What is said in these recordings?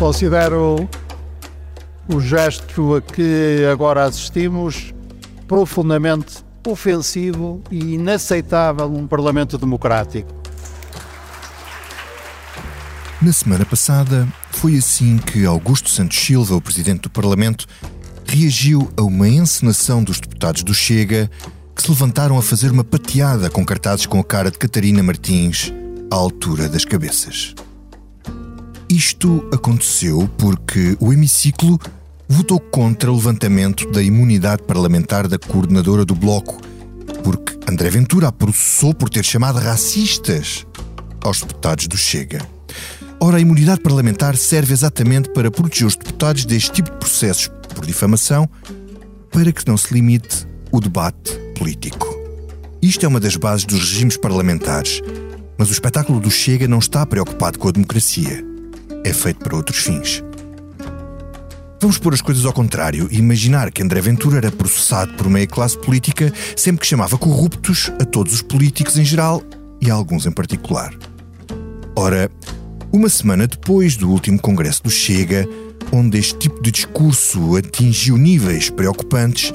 Considero o gesto a que agora assistimos profundamente ofensivo e inaceitável num Parlamento democrático. Na semana passada, foi assim que Augusto Santos Silva, o presidente do Parlamento, reagiu a uma encenação dos deputados do Chega que se levantaram a fazer uma pateada com cartazes com a cara de Catarina Martins à altura das cabeças. Isto aconteceu porque o hemiciclo votou contra o levantamento da imunidade parlamentar da coordenadora do Bloco, porque André Ventura a processou por ter chamado racistas aos deputados do Chega. Ora, a imunidade parlamentar serve exatamente para proteger os deputados deste tipo de processos por difamação, para que não se limite o debate político. Isto é uma das bases dos regimes parlamentares, mas o espetáculo do Chega não está preocupado com a democracia é feito para outros fins. Vamos pôr as coisas ao contrário e imaginar que André Ventura era processado por meia classe política sempre que chamava corruptos a todos os políticos em geral e a alguns em particular. Ora, uma semana depois do último congresso do Chega, onde este tipo de discurso atingiu níveis preocupantes,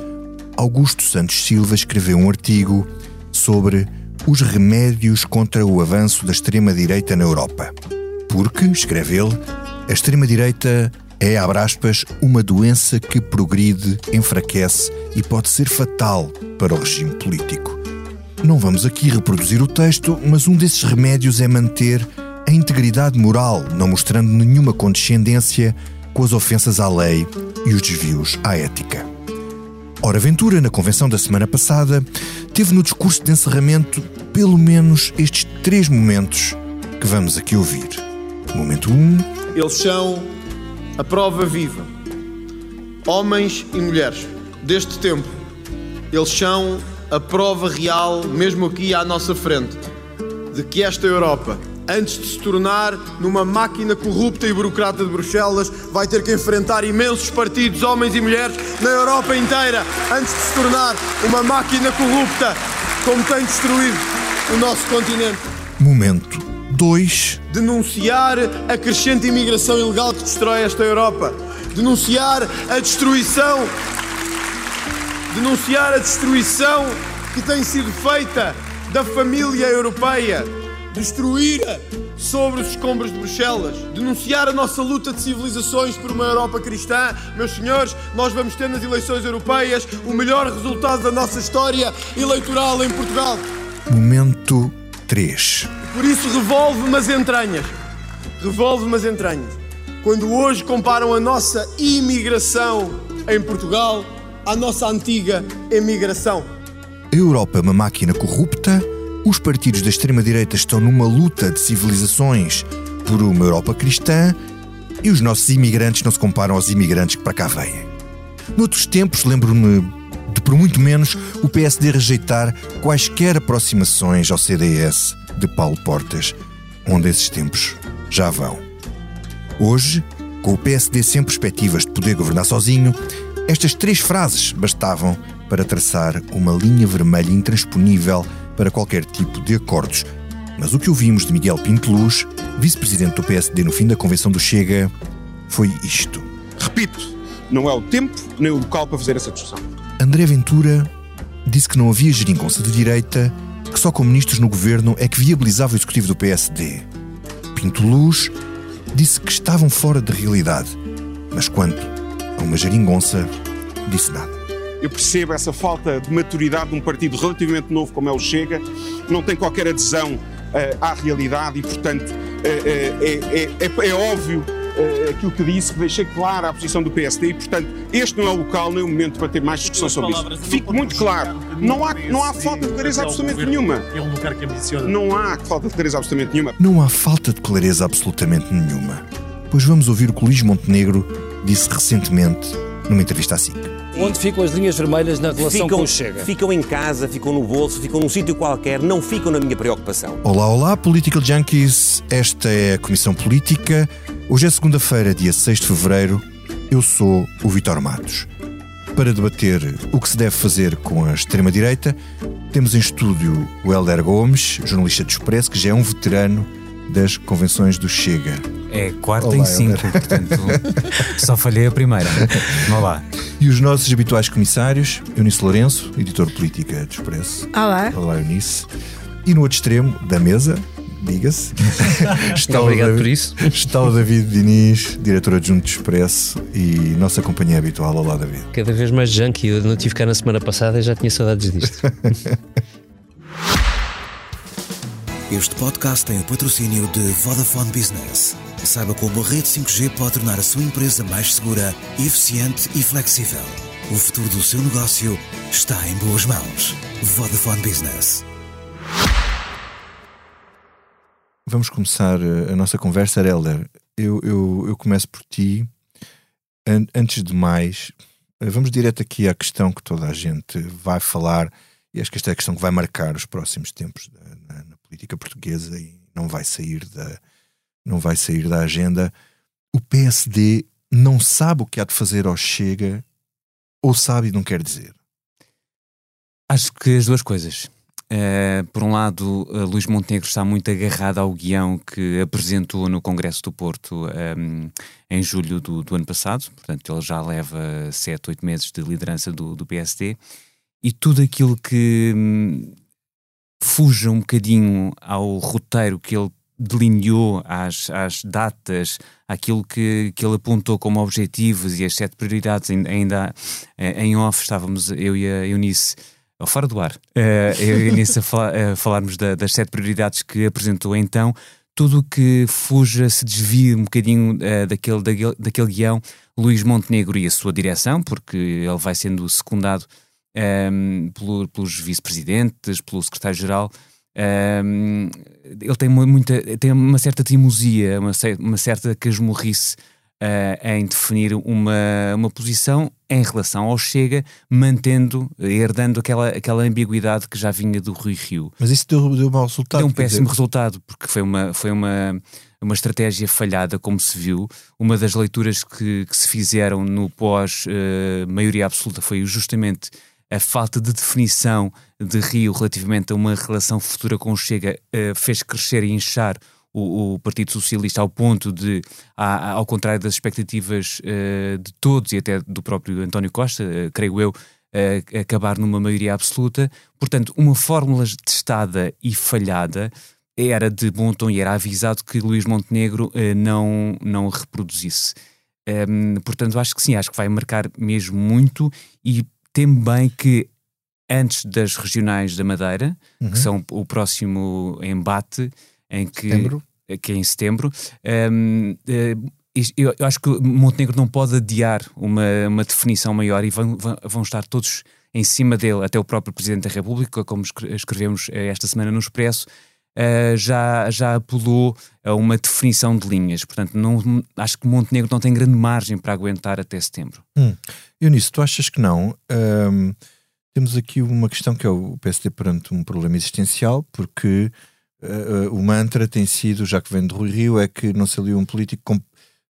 Augusto Santos Silva escreveu um artigo sobre os remédios contra o avanço da extrema-direita na Europa. Porque, escreve ele, a extrema-direita é, abre aspas, uma doença que progride, enfraquece e pode ser fatal para o regime político. Não vamos aqui reproduzir o texto, mas um desses remédios é manter a integridade moral, não mostrando nenhuma condescendência com as ofensas à lei e os desvios à ética. Ora, Ventura, na convenção da semana passada, teve no discurso de encerramento pelo menos estes três momentos que vamos aqui ouvir. Momento 1. Um. Eles são a prova viva. Homens e mulheres deste tempo. Eles são a prova real, mesmo aqui à nossa frente, de que esta Europa, antes de se tornar numa máquina corrupta e burocrata de Bruxelas, vai ter que enfrentar imensos partidos, homens e mulheres, na Europa inteira, antes de se tornar uma máquina corrupta, como tem destruído o nosso continente. Momento 2. Denunciar a crescente imigração ilegal que destrói esta Europa. Denunciar a destruição. Denunciar a destruição que tem sido feita da família europeia. Destruir sobre os escombros de Bruxelas. Denunciar a nossa luta de civilizações por uma Europa cristã. Meus senhores, nós vamos ter nas eleições europeias o melhor resultado da nossa história eleitoral em Portugal. Momento 3. Por isso revolve-me as entranhas. Revolve-me as entranhas. Quando hoje comparam a nossa imigração em Portugal à nossa antiga emigração. A Europa é uma máquina corrupta, os partidos da extrema-direita estão numa luta de civilizações por uma Europa cristã e os nossos imigrantes não se comparam aos imigrantes que para cá vêm. Noutros tempos, lembro-me por muito menos o PSD rejeitar quaisquer aproximações ao CDS de Paulo Portas, onde esses tempos já vão. Hoje, com o PSD sem perspectivas de poder governar sozinho, estas três frases bastavam para traçar uma linha vermelha intransponível para qualquer tipo de acordos. Mas o que ouvimos de Miguel Pinteluz, vice-presidente do PSD no fim da convenção do Chega, foi isto. Repito, não é o tempo nem o local para fazer essa discussão. André Ventura disse que não havia geringonça de direita, que só com ministros no governo é que viabilizava o executivo do PSD. Pinto Luz disse que estavam fora de realidade, mas quanto a uma geringonça, disse nada. Eu percebo essa falta de maturidade de um partido relativamente novo como é o Chega, não tem qualquer adesão uh, à realidade e, portanto, uh, uh, é, é, é, óbvio uh, aquilo que disse, que deixei clara a posição do PSD e, portanto, este não é o local nem o momento para ter mais discussão sobre isso. Fique muito claro, não há, não há falta de clareza absolutamente nenhuma. Não há falta de clareza absolutamente nenhuma. Não há falta de clareza absolutamente nenhuma. Pois vamos ouvir o que Luís Montenegro disse recentemente numa entrevista assim. Onde ficam as linhas vermelhas na relação ficam, com o Chega? Ficam em casa, ficam no bolso, ficam num sítio qualquer, não ficam na minha preocupação. Olá, olá, Political Junkies. Esta é a Comissão Política. Hoje é segunda-feira, dia 6 de fevereiro. Eu sou o Vitor Matos. Para debater o que se deve fazer com a extrema-direita, temos em estúdio o Helder Gomes, jornalista do Expresso, que já é um veterano das convenções do Chega. É quarta Olá, em cinco, Helder. portanto só falhei a primeira. Vamos lá. E os nossos habituais comissários, Eunice Lourenço, editor de política do Expresso. Olá. Olá, Eunice. E no outro extremo da mesa, diga-se, está, o Obrigado David- por isso. está o David Diniz, diretor adjunto do Expresso e nossa companhia habitual. Olá, David. Cada vez mais junkie. Eu não tive cá na semana passada e já tinha saudades disto. Este podcast tem o patrocínio de Vodafone Business. Saiba como a rede 5G pode tornar a sua empresa mais segura, eficiente e flexível. O futuro do seu negócio está em boas mãos. Vodafone Business. Vamos começar eh, a nossa conversa, Helder. Eu, eu, eu começo por ti. An- antes de mais, eh, vamos direto aqui à questão que toda a gente vai falar, e acho que esta é a questão que vai marcar os próximos tempos da- política portuguesa e não vai sair da, não vai sair da agenda. O PSD não sabe o que há de fazer ao Chega, ou sabe e não quer dizer. Acho que as duas coisas. Eh, por um lado, eh, Luís Montenegro está muito agarrado ao guião que apresentou no Congresso do Porto ehm, em julho do, do ano passado, portanto, ele já leva sete, oito meses de liderança do, do PSD, e tudo aquilo que hum, fuja um bocadinho ao roteiro que ele delineou, às, às datas, àquilo que, que ele apontou como objetivos e as sete prioridades, ainda, eh, em off estávamos eu e a Eunice ou fora do ar, eh, eu e a Eunice a, fala- a falarmos da- das sete prioridades que apresentou então, tudo o que fuja, se desvie um bocadinho eh, daquele, daquele, daquele guião, Luís Montenegro e a sua direção, porque ele vai sendo secundado ehm, pelo- pelos vice-presidentes, pelo secretário-geral, ehm, ele tem uma, muita, tem uma certa teimosia, uma, uma certa casmurrice eh, em definir uma, uma posição em relação ao Chega, mantendo, herdando aquela, aquela ambiguidade que já vinha do Rui Rio. Mas isso deu, deu mau resultado. Deu um quer dizer, péssimo resultado, porque foi uma, foi uma, uma estratégia falhada, como se viu. Uma das leituras que, que se fizeram no pós-maioria absoluta foi justamente a falta de definição de Rio relativamente a uma relação futura com o Chega, eh, fez crescer e inchar o, o Partido Socialista ao ponto de, ao contrário das expectativas eh, de todos e até do próprio António Costa, eh, creio eu, acabar numa maioria absoluta. Portanto, uma fórmula testada e falhada era de bom tom e era avisado que Luís Montenegro não, não reproduzisse. Ehm, portanto, acho que sim, acho que vai marcar mesmo muito e temo bem que antes das regionais da Madeira, Uhum. que são o próximo embate, em que, Setembro. que é em setembro, ehm, eh, eu, acho que Montenegro não pode adiar uma, uma definição maior e vão, vão, estar todos em cima dele, até o próprio Presidente da República, como escre- escrevemos eh, esta semana no Expresso, eh, já, já apelou a uma definição de linhas. Portanto, não, acho que Montenegro não tem grande margem para aguentar até setembro. Eunice, tu achas que não? Ahm, temos aqui uma questão que é o PSD perante um problema existencial, porque ah, ah, o mantra tem sido, já que vem de Rui Rio, é que não se aliou um político com,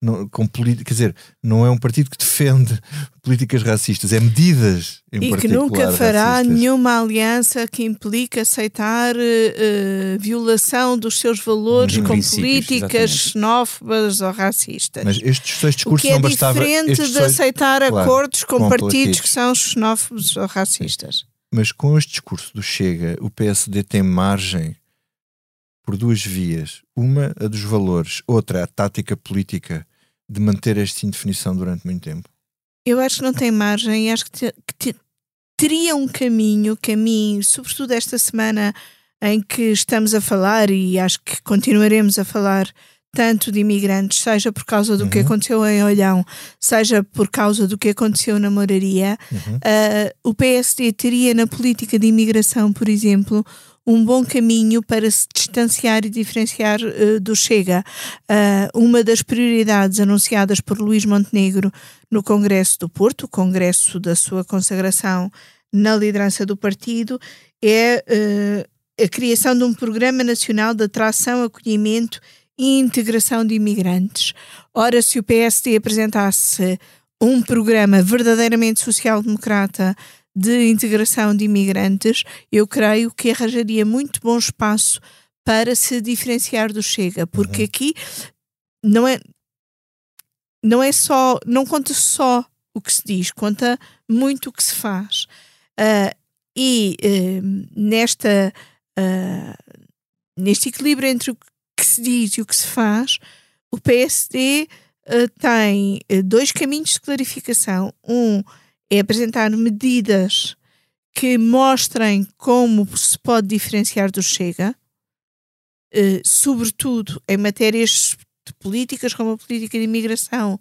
não, com política, quer dizer, não é um partido que defende políticas racistas, é medidas em E que nunca fará racistas. nenhuma aliança que implique aceitar eh, violação dos seus valores De com políticas exatamente. xenófobas ou racistas. Mas estes seis o discursos que é não bastava. diferente estes de seis- aceitar claro, acordos com, com partidos partidos. que são xenófobos ou racistas. Mas com este discurso do Chega, o PSD tem margem por duas vias. Uma, a dos valores, outra, a tática política de manter esta indefinição durante muito tempo. Eu acho que não tem margem e acho que, te- que te- teria um caminho, caminho, sobretudo esta semana em que estamos a falar e acho que continuaremos a falar tanto de imigrantes, seja por causa do que Uhum. aconteceu em Olhão, seja por causa do que aconteceu na Moraria, Uhum. ah, o PSD teria na política de imigração, por exemplo, um bom caminho para se distanciar e diferenciar eh, do Chega. Ah, uma das prioridades anunciadas por Luís Montenegro no Congresso do Porto, o congresso da sua consagração na liderança do partido, é eh, a criação de um Programa Nacional de Atração, Acolhimento e Integração de Imigrantes. Ora, se o PSD apresentasse um programa verdadeiramente social-democrata de integração de imigrantes, eu creio que arranjaria muito bom espaço para se diferenciar do Chega, porque aqui não é não é só não conta só o que se diz, conta muito o que se faz. Uh, e uh, nesta uh, neste equilíbrio entre o que se diz e o que se faz, o PSD tem dois caminhos de clarificação. Um é apresentar medidas que mostrem como se pode diferenciar do Chega, sobretudo em matérias de políticas como a política de imigração,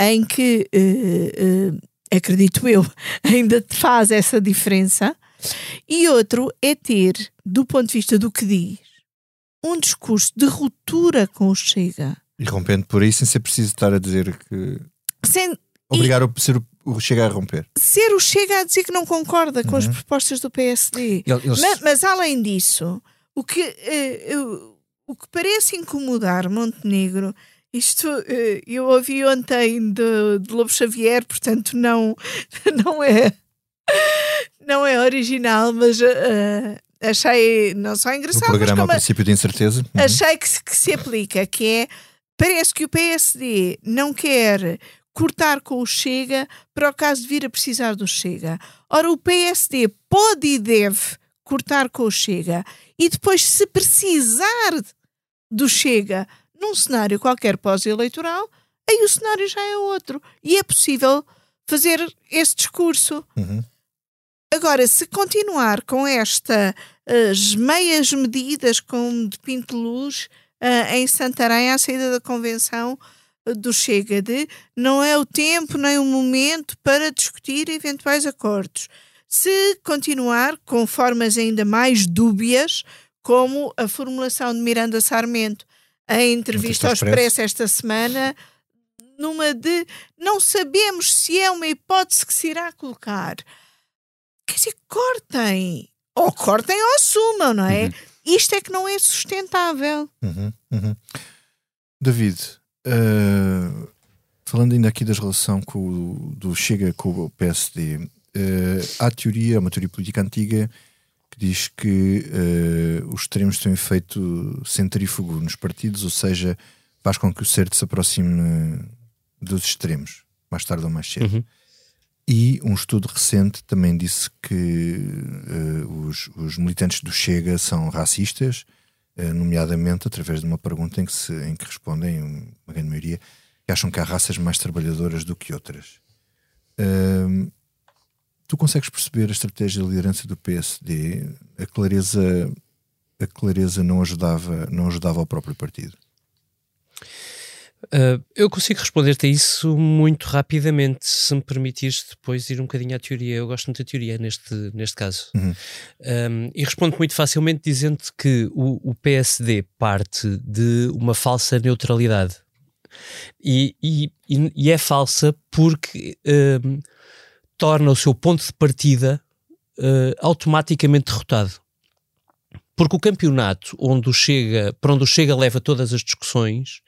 em que, uh, uh, acredito eu, ainda faz essa diferença, e outro é ter, do ponto de vista do que diz, um discurso de ruptura com o Chega. E rompendo por aí, sem ser preciso estar a dizer que. Sem, Obrigar e... o, ser o Chega a romper. Ser o Chega a dizer que não concorda com as uhum. propostas do PSD. Eles... Mas, mas, além disso, o que, uh, o que parece incomodar Montenegro isto eh, eu ouvi ontem de, de Lobo Xavier, portanto não, não é não é original, mas uh, achei não só engraçado. O programa mas ao princípio de incerteza. Uhum. Achei que se, que se aplica, que é parece que o PSD não quer cortar com o Chega para o caso de vir a precisar do Chega. Ora, o PSD pode e deve cortar com o Chega e depois, se precisar do Chega num cenário qualquer pós-eleitoral, aí o cenário já é outro. E é possível fazer esse discurso. Uhum. Agora, se continuar com estas meias medidas com de pinto de luz uh, em Santarém à saída da convenção do Chega de não é o tempo nem o momento para discutir eventuais acordos. Se continuar com formas ainda mais dúbias, como a formulação de Miranda Sarmento, a entrevista ao Expresso esta semana, numa de não sabemos se é uma hipótese que se irá colocar. Quer dizer, cortem. Ou cortem ou assumam, não é? Uhum. Isto é que não é sustentável. Uhum, uhum. David, uh, falando ainda aqui da relação com do Chega com o PSD, uh, há teoria, uma teoria política antiga que diz que uh, os extremos têm efeito centrífugo nos partidos, ou seja, faz com que o certo se aproxime dos extremos, mais tarde ou mais cedo. Uhum. E um estudo recente também disse que uh, os, os, militantes do Chega são racistas, nomeadamente através de uma pergunta em que, se, em que respondem, uma grande maioria, que acham que há raças mais trabalhadoras do que outras. Tu consegues perceber a estratégia de liderança do PSD? A clareza, a clareza não ajudava, não ajudava ao próprio partido? Uh, eu consigo responder-te a isso muito rapidamente, se me permitires depois ir um bocadinho à teoria. Eu gosto muito da teoria neste, neste caso. Uhum. Um, e respondo muito facilmente dizendo que o, o, PSD parte de uma falsa neutralidade. E, e, e é falsa porque torna o seu ponto de partida uh, automaticamente derrotado. Porque o campeonato onde o Chega, para onde o Chega leva todas as discussões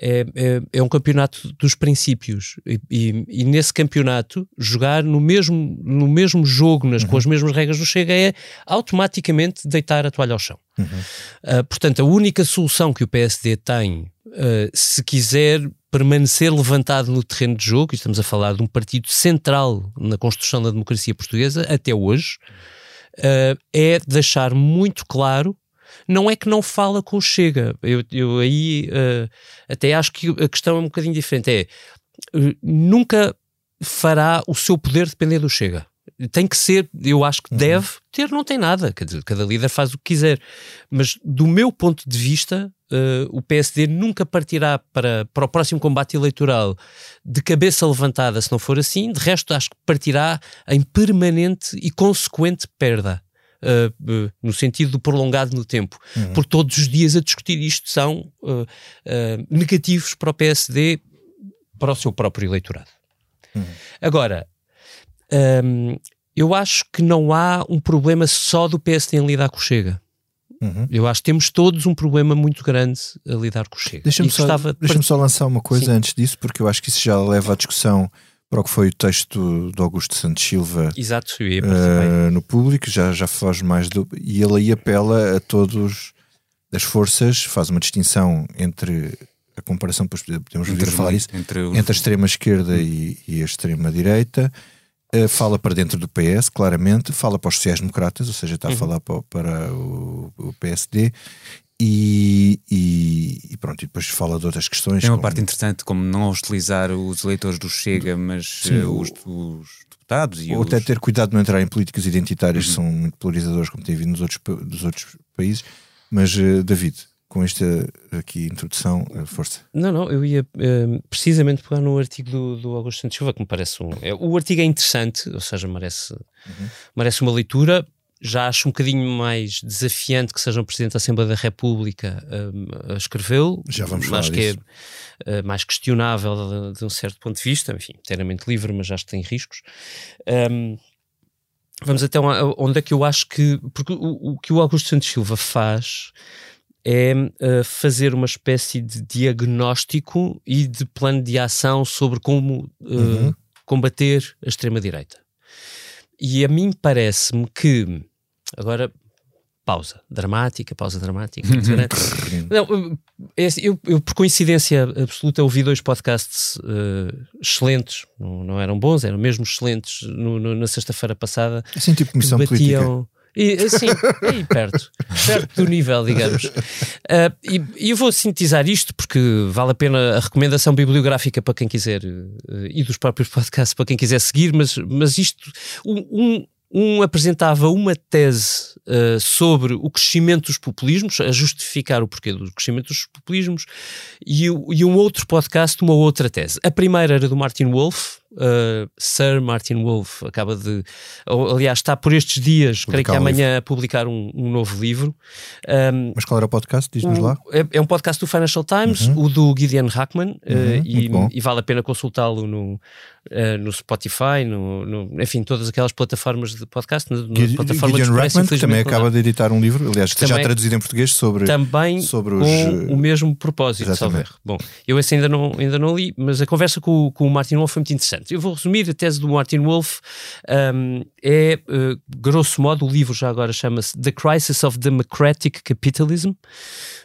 é, é, é um campeonato dos princípios. E, e, e, nesse campeonato, jogar no mesmo, no mesmo jogo, nas, uhum. com as mesmas regras do Chega, é automaticamente deitar a toalha ao chão. Uhum. Uh, portanto, a única solução que o PSD tem, uh, se quiser permanecer levantado no terreno de jogo, e estamos a falar de um partido central na construção da democracia portuguesa até hoje, uh, é deixar muito claro. Não é que não fala com o Chega. Eu, eu aí uh, até acho que a questão é um bocadinho diferente. É uh, nunca fará o seu poder depender do Chega tem que ser, eu acho que uhum. deve ter, não tem nada, quer dizer, cada líder faz o que quiser. Mas do meu ponto de vista, uh, o PSD nunca partirá para, para o próximo combate eleitoral de cabeça levantada, se não for assim. De resto, acho que partirá em permanente e consequente perda. Uh, uh, no sentido do prolongado no tempo, uhum. por todos os dias a discutir isto são negativos para o PSD, para o seu próprio eleitorado. Uhum. Agora, um, eu acho que não há um problema só do PSD em lidar com o Chega. Uhum. Eu acho que temos todos um problema muito grande a lidar com o Chega. Deixa-me só, deixa só lançar uma coisa Sim. antes disso, porque eu acho que isso já leva à discussão para o que foi o texto do Augusto Santos Silva Exato, uh, no público, já, já foge mais do. E ele aí apela a todos as forças, faz uma distinção entre a comparação, depois podemos Entre vir a falar isso, entre entre, os- a extrema-esquerda e, e a extrema-direita. Uh, fala para dentro do PS, claramente, fala para os sociais-democratas, ou seja, está Uhum. a falar para, para o, o PSD. E, e- e pronto, e depois fala de outras questões. Tem uma como- parte interessante, como não hostilizar os eleitores do Chega, mas Sim, o- os, os deputados e ou os... até ter cuidado de não entrar em políticas identitárias, Uhum. que são muito polarizadores, como tem havido nos outros, dos outros países. Mas, uh, David, com esta aqui introdução, uh, força. Não, não, eu ia precisamente pegar no artigo do, do Augusto Santos Silva, que me parece um. é- o artigo é interessante, ou seja, merece, merece uma leitura. Já acho um bocadinho mais desafiante que seja um Presidente da Assembleia da República eh, a escrevê-lo. Já vamos falar Acho que disso. é eh, mais questionável de, de um certo ponto de vista, enfim, inteiramente livre, mas acho que tem riscos. Ahm, vamos até onde é que eu acho que. Porque o, o que o Augusto Santos Silva faz é eh, fazer uma espécie de diagnóstico e de plano de ação sobre como eh, Uhum. combater a extrema-direita. E a mim parece-me que. Agora, pausa dramática, pausa dramática. Não, é assim, eu, eu, por coincidência absoluta, ouvi dois podcasts eh, excelentes, não, não eram bons, eram mesmo excelentes no- no- na sexta-feira passada. Assim, tipo comissão política. E, assim, aí perto, perto do nível, digamos. Ah, e, eu vou sintetizar isto porque vale a pena a recomendação bibliográfica para quem quiser eh, e dos próprios podcasts para quem quiser seguir, mas, mas isto, um, um- um apresentava uma tese eh, sobre o crescimento dos populismos, a justificar o porquê do crescimento dos populismos, e, e um outro podcast, uma outra tese. A primeira era do Martin Wolf, eh, Sir Martin Wolf, acaba de. Aliás, está por estes dias, creio que Publicar um amanhã, a publicar um, um novo livro. Um, Mas qual era o podcast? Diz-nos lá. É, é um podcast do Financial Times, o do Gideon Hackman, eh, Uhum, e, muito bom. e vale a pena consultá-lo no, eh, no Spotify, no, no- enfim, todas aquelas plataformas de podcast, na Gide- plataforma Gideon que também acaba de editar um livro, aliás, que já Também- traduzido em português sobre. também sobre com os, eh, o mesmo propósito. Bom, eu esse ainda não, ainda não li, mas a conversa com, com o Martin Wolf foi muito interessante. Eu vou resumir a tese do Martin Wolf. um, é, eh, grosso modo, o livro já agora chama-se The Crisis of Democratic Capitalism.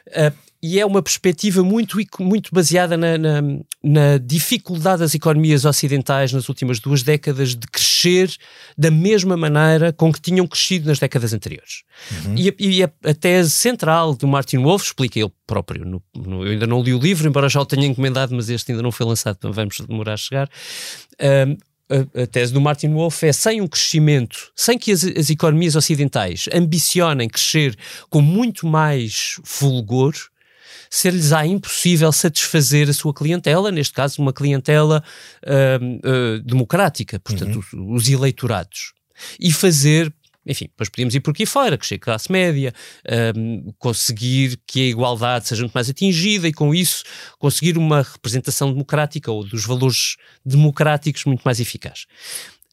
Uh, e é uma perspectiva muito, muito baseada na, na, na dificuldade das economias ocidentais nas últimas duas décadas de crescer da mesma maneira com que tinham crescido nas décadas anteriores. E, a, e a- a tese central do Martin Wolf, explica ele próprio, no- no- eu ainda não li o livro, embora já o tenha encomendado, mas este ainda não foi lançado, então vamos demorar a chegar. Um, a, a tese do Martin Wolf é sem um crescimento, sem que as, as economias ocidentais ambicionem crescer com muito mais fulgor, ser-lhes á impossível satisfazer a sua clientela, neste caso uma clientela hum, eh, democrática, portanto os, os eleitorados, e fazer enfim, depois podíamos ir por aqui fora, crescer classe média, hum, conseguir que a igualdade seja muito mais atingida e com isso conseguir uma representação democrática ou dos valores democráticos muito mais eficaz.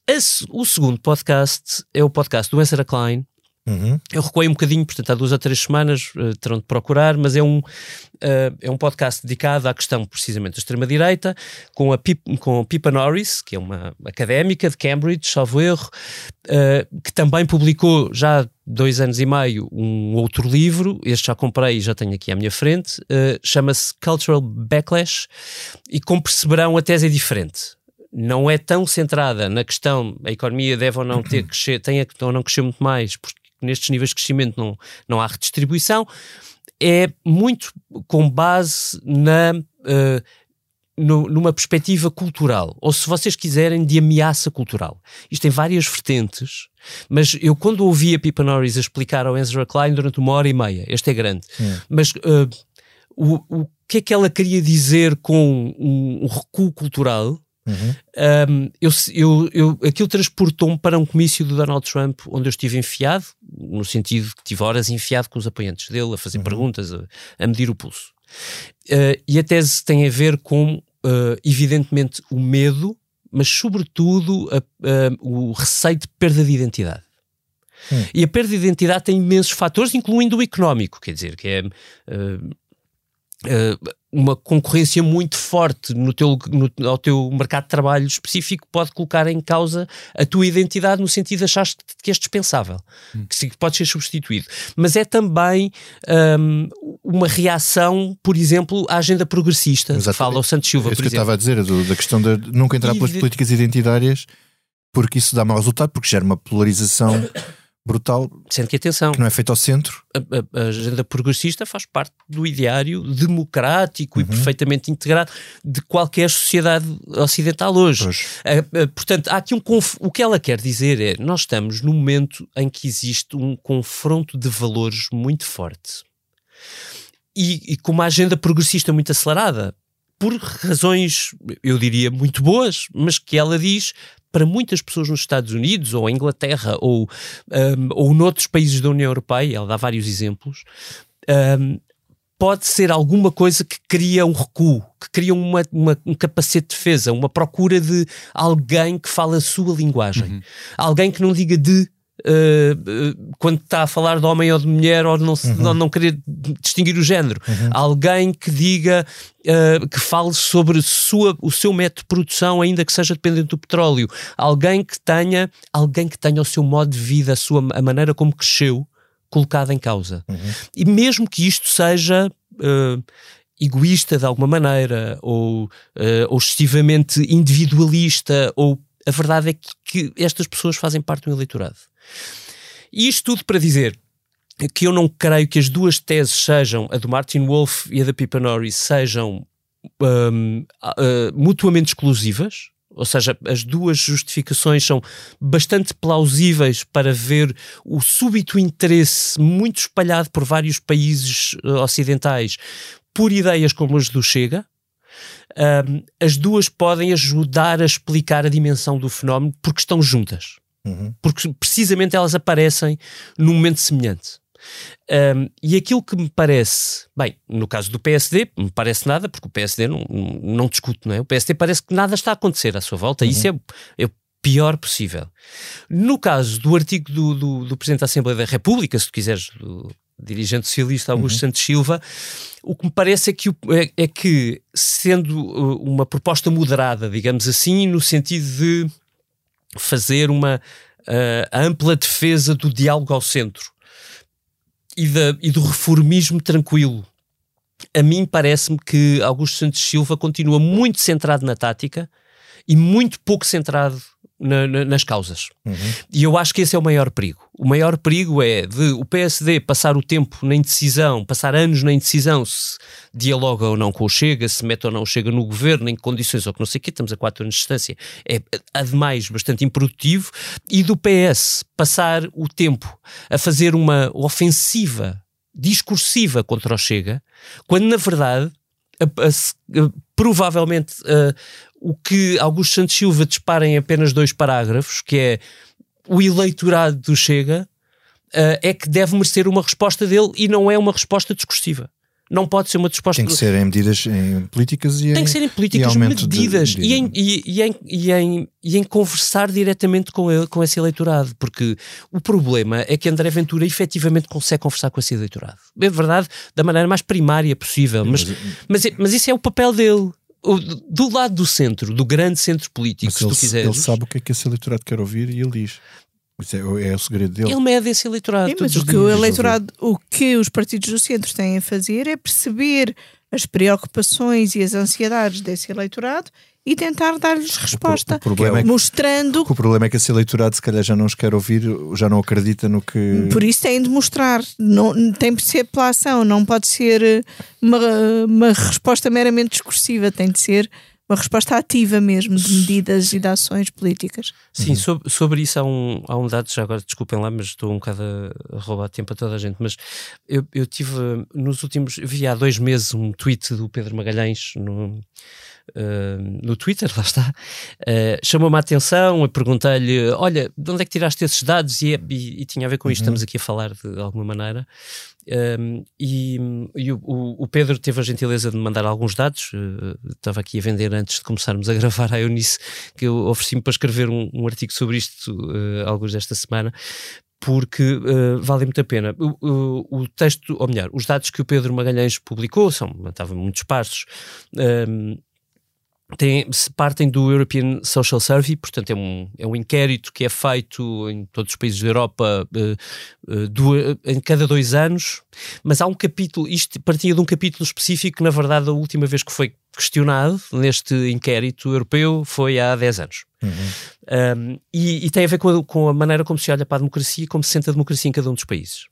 Esse- o segundo podcast é o podcast do Ezra Klein, Uhum. eu recuei um bocadinho, portanto, há duas ou três semanas eh, terão de procurar, mas é um, eh, é um podcast dedicado à questão precisamente da extrema-direita, com a Pip, com a Pippa Norris, que é uma académica de Cambridge, salvo erro, eh, que também publicou já há dois anos e meio um outro livro, este já comprei e já tenho aqui à minha frente, chama-se Cultural Backlash, e como perceberão, a tese é diferente não é tão centrada na questão a economia deve ou não ter crescer, tem a- ou não crescer muito mais, porque nestes níveis de crescimento não, não há redistribuição, é muito com base na eh, no- numa perspectiva cultural, ou se vocês quiserem, de ameaça cultural. Isto tem várias vertentes, mas eu quando ouvi a Pippa Norris explicar ao Ezra Klein durante uma hora e meia, este é grande, mas eh, o, o que é que ela queria dizer com um, um recuo cultural? Um, eu, eu, eu, aquilo transportou-me para um comício do Donald Trump onde eu estive enfiado, no sentido que tive horas enfiado com os apoiantes dele, a fazer perguntas, a, a medir o pulso. Uh, e a tese tem a ver com, uh, evidentemente, o medo, mas sobretudo a- a- o receio de perda de identidade. E a perda de identidade tem imensos fatores, incluindo o económico, quer dizer, que é. uh, uma concorrência muito forte no teu, no, ao teu mercado de trabalho específico pode colocar em causa a tua identidade no sentido de achar que és dispensável, hum. que pode ser substituído. Mas é também um, uma reação, por exemplo, à agenda progressista, que fala o Santos Silva, é isso por que eu estava a dizer, do, da questão de nunca entrar pelas de... políticas identitárias, porque isso dá mau resultado, porque gera uma polarização brutal. Sendo que, atenção, que não é feito ao centro. A, a, a agenda progressista faz parte do ideário democrático uhum. e perfeitamente integrado de qualquer sociedade ocidental hoje. portanto, há aqui um o que ela quer dizer é: nós estamos num momento em que existe um confronto de valores muito forte. E, e com uma agenda progressista muito acelerada, por razões, eu diria, muito boas, mas que ela diz para muitas pessoas nos Estados Unidos, ou Inglaterra, ou, um, ou noutros países da União Europeia, ela dá vários exemplos, um, pode ser alguma coisa que cria um recuo, que cria uma, uma, um capacete de defesa, uma procura de alguém que fala a sua linguagem. Uhum. Alguém que não diga de uh, quando está a falar de homem ou de mulher ou não, uhum. não, não querer distinguir o género. Uhum. Alguém que diga, uh, que fale sobre sua, o seu método de produção, ainda que seja dependente do petróleo. Alguém que tenha, alguém que tenha o seu modo de vida, a, sua, a maneira como cresceu, colocada em causa. Uhum. E mesmo que isto seja. Uh, egoísta de alguma maneira, ou, ou excessivamente individualista, ou a verdade é que, que, estas pessoas fazem parte do eleitorado. E isto tudo para dizer que eu não creio que as duas teses sejam, a do Martin Wolf e a da Pippa Norris, sejam um, uh, mutuamente exclusivas. Ou seja, as duas justificações são bastante plausíveis para ver o súbito interesse muito espalhado por vários países uh, ocidentais por ideias como as do Chega, um, as duas podem ajudar a explicar a dimensão do fenómeno porque estão juntas. Uhum. Porque precisamente elas aparecem num momento semelhante. Um, e aquilo que me parece, bem, no caso do PSD, me parece nada, porque o PSD não, não discute, não é? O PSD parece que nada está a acontecer à sua volta, uhum. isso é, é o pior possível. No caso do artigo do, do, do Presidente da Assembleia da República, se tu quiseres, do dirigente socialista Augusto uhum. Santos Silva, o que me parece é que, é, é que, sendo uh, uma proposta moderada, digamos assim, no sentido de fazer uma uh, ampla defesa do diálogo ao centro e, da, e do reformismo tranquilo. A mim parece-me que Augusto Santos Silva continua muito centrado na tática e muito pouco centrado na, na, nas causas. Uhum. E eu acho que esse é o maior perigo. O maior perigo é de o PSD passar o tempo na indecisão, passar anos na indecisão se dialoga ou não com o Chega, se mete ou não o Chega no governo, em que condições ou que não sei o quê, estamos a quatro anos de distância. É, ademais, bastante improdutivo. E do PS passar o tempo a fazer uma ofensiva discursiva contra o Chega, quando na verdade a, a, a, provavelmente o que Augusto Santos Silva dispara em apenas dois parágrafos, que é o eleitorado do Chega, uh, é que deve merecer uma resposta dele e não é uma resposta discursiva. Não pode ser uma resposta. Tem que ser em medidas em políticas e Tem em, que ser em políticas medidas de, de... E, em, e, e, em, e, em, e em conversar diretamente com, ele, com esse eleitorado, porque o problema é que André Ventura efetivamente consegue conversar com esse eleitorado. É verdade, da maneira mais primária possível, mas, mas, mas, mas isso é o papel dele do lado do centro, do grande centro político, Mas se ele, tu quiseres. Ele sabe o que é que esse eleitorado quer ouvir e ele diz. Isso é, é o segredo dele. Ele mede esse eleitorado. Sim, mas o que o eleitorado, o que os partidos do centro têm a fazer é perceber as preocupações e as ansiedades desse eleitorado e tentar dar-lhes resposta, o, o problema é que, mostrando. O problema é que esse eleitorado, se calhar, já não os quer ouvir, já não acredita no que. Por isso têm de mostrar. Não, tem de ser pela ação, não pode ser eh, uma, uma resposta meramente discursiva, tem de ser uma resposta ativa mesmo de medidas e de ações políticas. Sim, uhum. sobre, sobre isso há um, há um dado, já agora desculpem lá, mas estou um bocado a roubar tempo a toda a gente, mas eu, eu tive nos últimos, vi há dois meses um tweet do Pedro Magalhães no uh, no Twitter, lá está, uh, chamou-me a atenção, e perguntei-lhe: Olha, de onde é que tiraste esses dados? E, e, e tinha a ver com isto, uhum. estamos aqui a falar de, de alguma maneira. Um, e, e o, o, Pedro teve a gentileza de me mandar alguns dados. Uh, estava aqui a vender antes de começarmos a gravar a Eunice, que eu ofereci-me para escrever um, um, artigo sobre isto, uh, alguns desta semana. porque uh, vale muito a pena. O, o, o, texto, ou melhor, os dados que o Pedro Magalhães publicou são, estavam muito esparsos. Um, tem, partem do European Social Survey, portanto é um, é um inquérito que é feito em todos os países da Europa uh, uh, do, em cada dois anos, mas há um capítulo, isto partia de um capítulo específico que na verdade a última vez que foi questionado neste inquérito europeu foi há 10 anos. Uhum. Um, e, e, tem a ver com a, com a maneira como se olha para a democracia e como se sente a democracia em cada um dos países.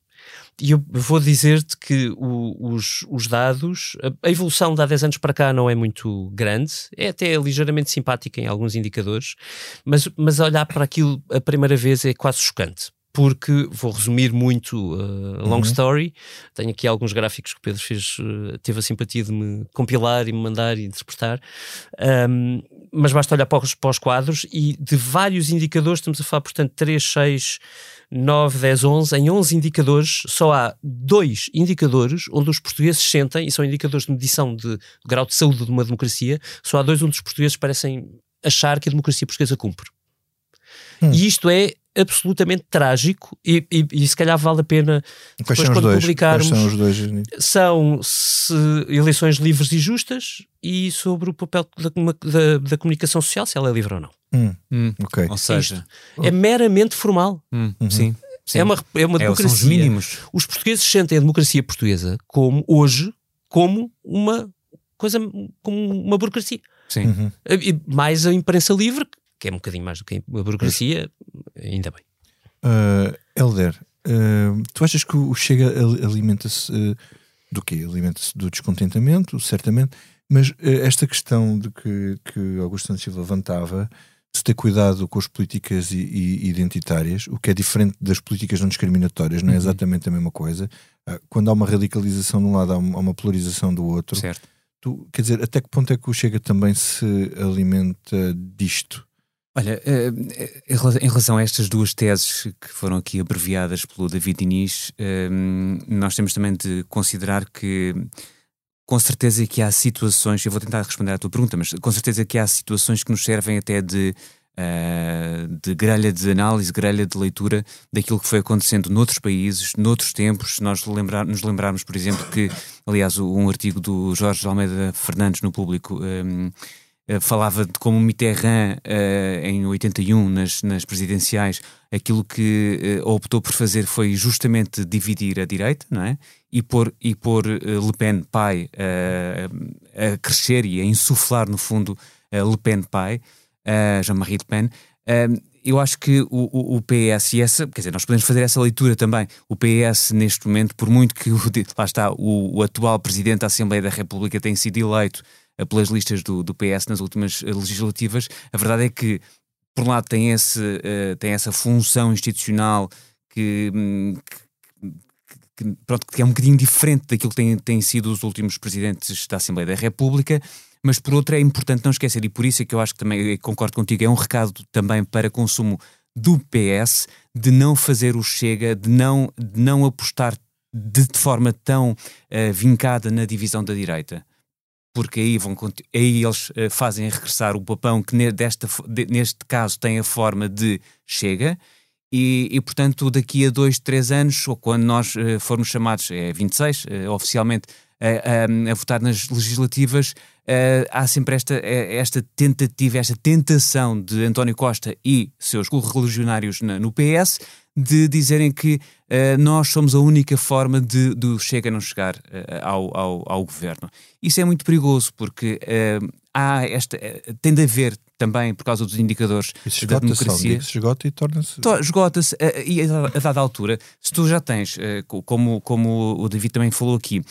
E eu vou dizer-te que o, os, os, dados, a, a, evolução de há 10 anos para cá não é muito grande, é até ligeiramente simpática em alguns indicadores, mas, mas olhar para aquilo a primeira vez é quase chocante porque vou resumir muito uh, a long uhum. story. Tenho aqui alguns gráficos que o Pedro fez, uh, teve a simpatia de me compilar e me mandar e interpretar. Um, mas basta olhar para os, para os, quadros e de vários indicadores, estamos a falar, portanto, 3, 6, 9, 10, 11. Em 11 indicadores, só há dois indicadores onde os portugueses sentem, e são indicadores de medição de, de grau de saúde de uma democracia, só há dois onde os portugueses parecem achar que a democracia portuguesa cumpre. Hum. E isto é absolutamente trágico e, e, e, se calhar vale a pena Quais depois quando dois? publicarmos são os dois? são eleições livres e justas e sobre o papel da, da, da comunicação social se ela é livre ou não. Hum, hum, ok. Ou seja Isto é meramente formal. Hum, uhum. sim, sim, é uma, é uma é, democracia os mínimos. Os portugueses sentem a democracia portuguesa como hoje como uma coisa como uma burocracia. Sim. Uhum. e mais a imprensa livre que é um bocadinho mais do que a burocracia, ainda bem. Uh, Helder, uh, tu achas que o Chega alimenta-se uh, do quê? Alimenta-se do descontentamento, certamente, mas esta questão de que, que Augusto Santos Silva levantava, se ter cuidado com as políticas identitárias, o que é diferente das políticas não discriminatórias, não é uhum. exatamente a mesma coisa. Quando há uma radicalização de um lado, há uma polarização do outro. Certo. Tu, quer dizer, até que ponto é que o Chega também se alimenta disto? Olha, eh, eh, em relação a estas duas teses que foram aqui abreviadas pelo David Inês, eh, nós temos também de considerar que com certeza que há situações, eu vou tentar responder à tua pergunta, mas com certeza que há situações que nos servem até de, de grelha de análise, grelha de leitura daquilo que foi acontecendo noutros países, noutros tempos. Se nós lembrar, nos lembrarmos, por exemplo, que, aliás, um artigo do Jorge Almeida Fernandes no público. Eh, falava de como Mitterrand, uh, em 81, nas, nas presidenciais, aquilo que uh, optou por fazer foi justamente dividir a direita, não é? E pôr, e pôr Le Pen pai a crescer e a insuflar, no fundo, Le Pen pai, Jean-Marie Le Pen. eu acho que o, o, o, PS, e essa, quer dizer, nós podemos fazer essa leitura também. O PS, neste momento, por muito que o, lá está, o, o atual presidente da Assembleia da República tenha sido eleito pelas listas do, do PS nas últimas eh, legislativas. A verdade é que, por um lado, tem, esse, uh, tem essa função institucional que, hum, que, que, pronto, que é um bocadinho diferente daquilo que têm, têm sido os últimos presidentes da Assembleia da República, mas por outro é importante não esquecer, e por isso é que eu acho que também concordo contigo, é um recado também para consumo do PS de não fazer o chega, de não, de não apostar de, de forma tão uh, vincada na divisão da direita porque aí, vão, aí eles uh, fazem regressar o papão que desta, de, neste caso tem a forma de chega, e, e, portanto daqui a dois, três anos, ou quando nós uh, formos chamados, é 26 uh, oficialmente, a, a, votar nas legislativas, há sempre esta, esta tentativa, esta tentação de António Costa e seus correligionários no PS de dizerem que uh, nós somos a única forma de, de Chega não chegar uh, ao, ao, ao, governo. Isso é muito perigoso porque uh, há esta, tem de haver também, por causa dos indicadores Isso da democracia. Se esgota e torna-se. Esgota-se, e a, a, dada altura, se tu já tens, como, como o David também falou aqui,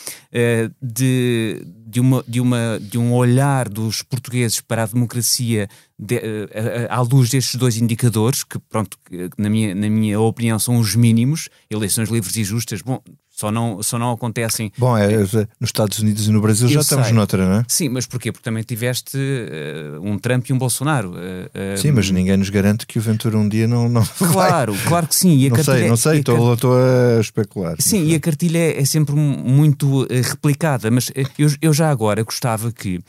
de, de, uma, de, uma, de um olhar dos portugueses para a democracia de, à luz destes dois indicadores, que, pronto, na minha, na minha opinião, são os mínimos, eleições livres e justas, bom, só não, só não acontecem. Bom, é, é, nos Estados Unidos e no Brasil já estamos sei. noutra, não é? Sim, mas porquê? Porque também tiveste uh, um Trump e um Bolsonaro. Uh, sim, mas ninguém nos garante que o Ventura um dia não. não claro, vai. claro que sim. E a não sei, não sei, estou cart... a especular. Sim, e a cartilha é, é sempre muito replicada, mas eu, eu já agora gostava que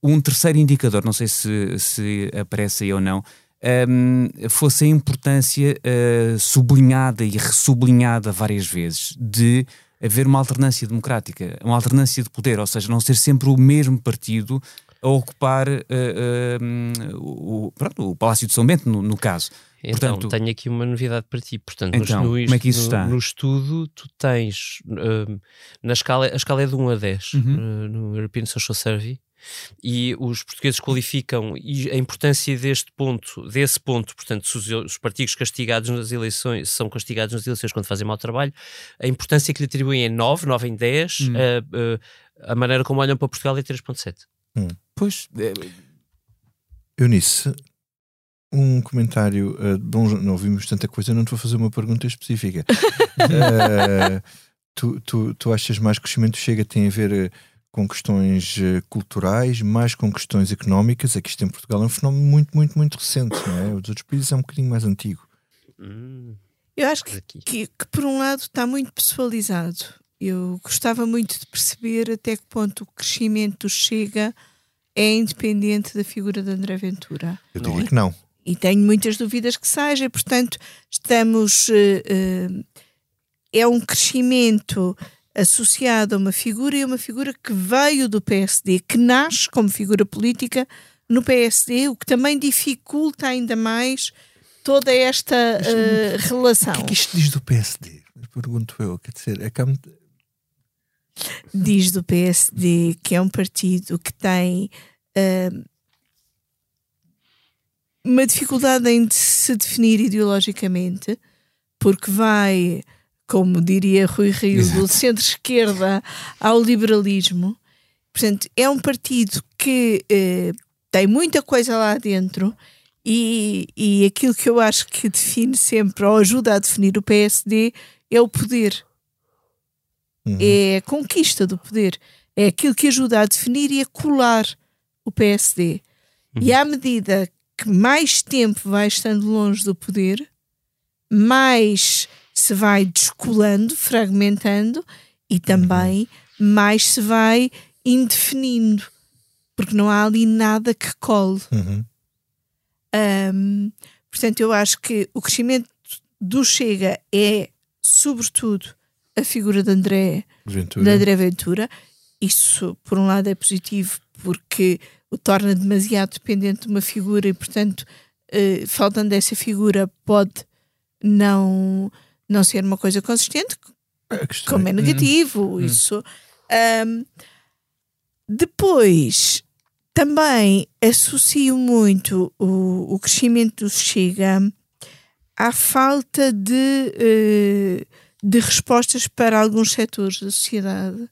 um terceiro indicador, não sei se, se aparece aí ou não, um, fosse a importância uh, sublinhada e ressublinhada várias vezes de haver uma alternância democrática, uma alternância de poder, ou seja, não ser sempre o mesmo partido a ocupar uh, uh, o, pronto, o Palácio de São Bento, no, no caso. Então, Portanto, tenho aqui uma novidade para ti. Portanto, então, no, como é que isso está? No, no estudo, tu tens uh, na escala, a escala é de 1 a 10 uhum. uh, no European Social Survey e os portugueses qualificam a importância deste ponto, desse ponto, portanto, se os, os partidos castigados nas eleições são castigados nas eleições quando fazem mau trabalho, a importância que lhe atribuem é 9, 9 em 10, uhum. uh, a maneira como olham para Portugal é 3.7. Hum. Pois, é... Eunice, um comentário. Uh, bom, não ouvimos tanta coisa, não te vou fazer uma pergunta específica. uh, tu, tu, tu achas mais que o crescimento chega tem a ver uh, com questões culturais, mais com questões económicas? Aqui isto em Portugal é um fenómeno muito, muito, muito recente, não é? Os outros países é um bocadinho mais antigo. Eu acho que, que, que, por um lado, está muito pessoalizado. Eu gostava muito de perceber até que ponto o crescimento chega é independente da figura de André Ventura. Eu diria é? que não e tenho muitas dúvidas que seja, portanto, estamos. Uh, uh, é um crescimento associado a uma figura e uma figura que veio do PSD, que nasce como figura política no PSD, o que também dificulta ainda mais toda esta uh, relação. O que é que isto diz do PSD? Pergunto eu, quer dizer, é que há muito... Diz do PSD que é um partido que tem uh, uma dificuldade em se definir ideologicamente, porque vai, como diria Rui Rio, Exato. do centro-esquerda ao liberalismo. Portanto, é um partido que eh, tem muita coisa lá dentro e, e aquilo que eu acho que define sempre, ou ajuda a definir o PSD, é o poder. Uhum. É a conquista do poder. É aquilo que ajuda a definir e a colar o PSD. Uhum. E à medida que mais tempo vai estando longe do poder, mais se vai descolando, fragmentando e também mais se vai indefinindo, porque não há ali nada que cole. Uhum. Um, portanto, eu acho que o crescimento do Chega é, sobretudo, a figura de André Ventura. De André Ventura. Isso, por um lado, é positivo porque o torna demasiado dependente de uma figura e, portanto, uh, faltando essa figura, pode não, não ser uma coisa consistente, como é negativo. Hum. Isso. Um, depois, também associo muito o, o crescimento do Chega à falta de, uh, de respostas para alguns setores da sociedade.